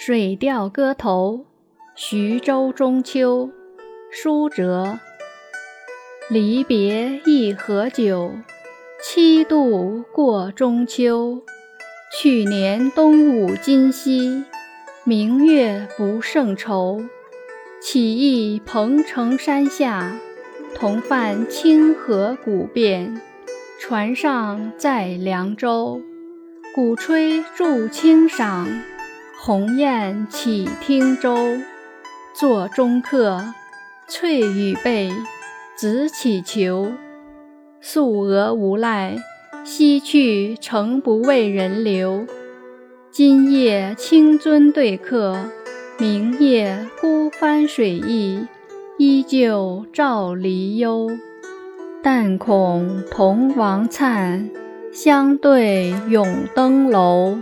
《水调歌头·徐州中秋》舒辙。离别一何久，七度过中秋。去年冬午今夕，明月不胜愁。起忆彭城山下，同泛清河古汴。船上载凉州，鼓吹助清赏。鸿雁起汀洲，座中客，翠羽被，紫绮裘。宿鹅无赖，西去诚不为人留。今夜清樽对客，明夜孤帆水驿，依旧照离忧。但恐同王粲，相对永登楼。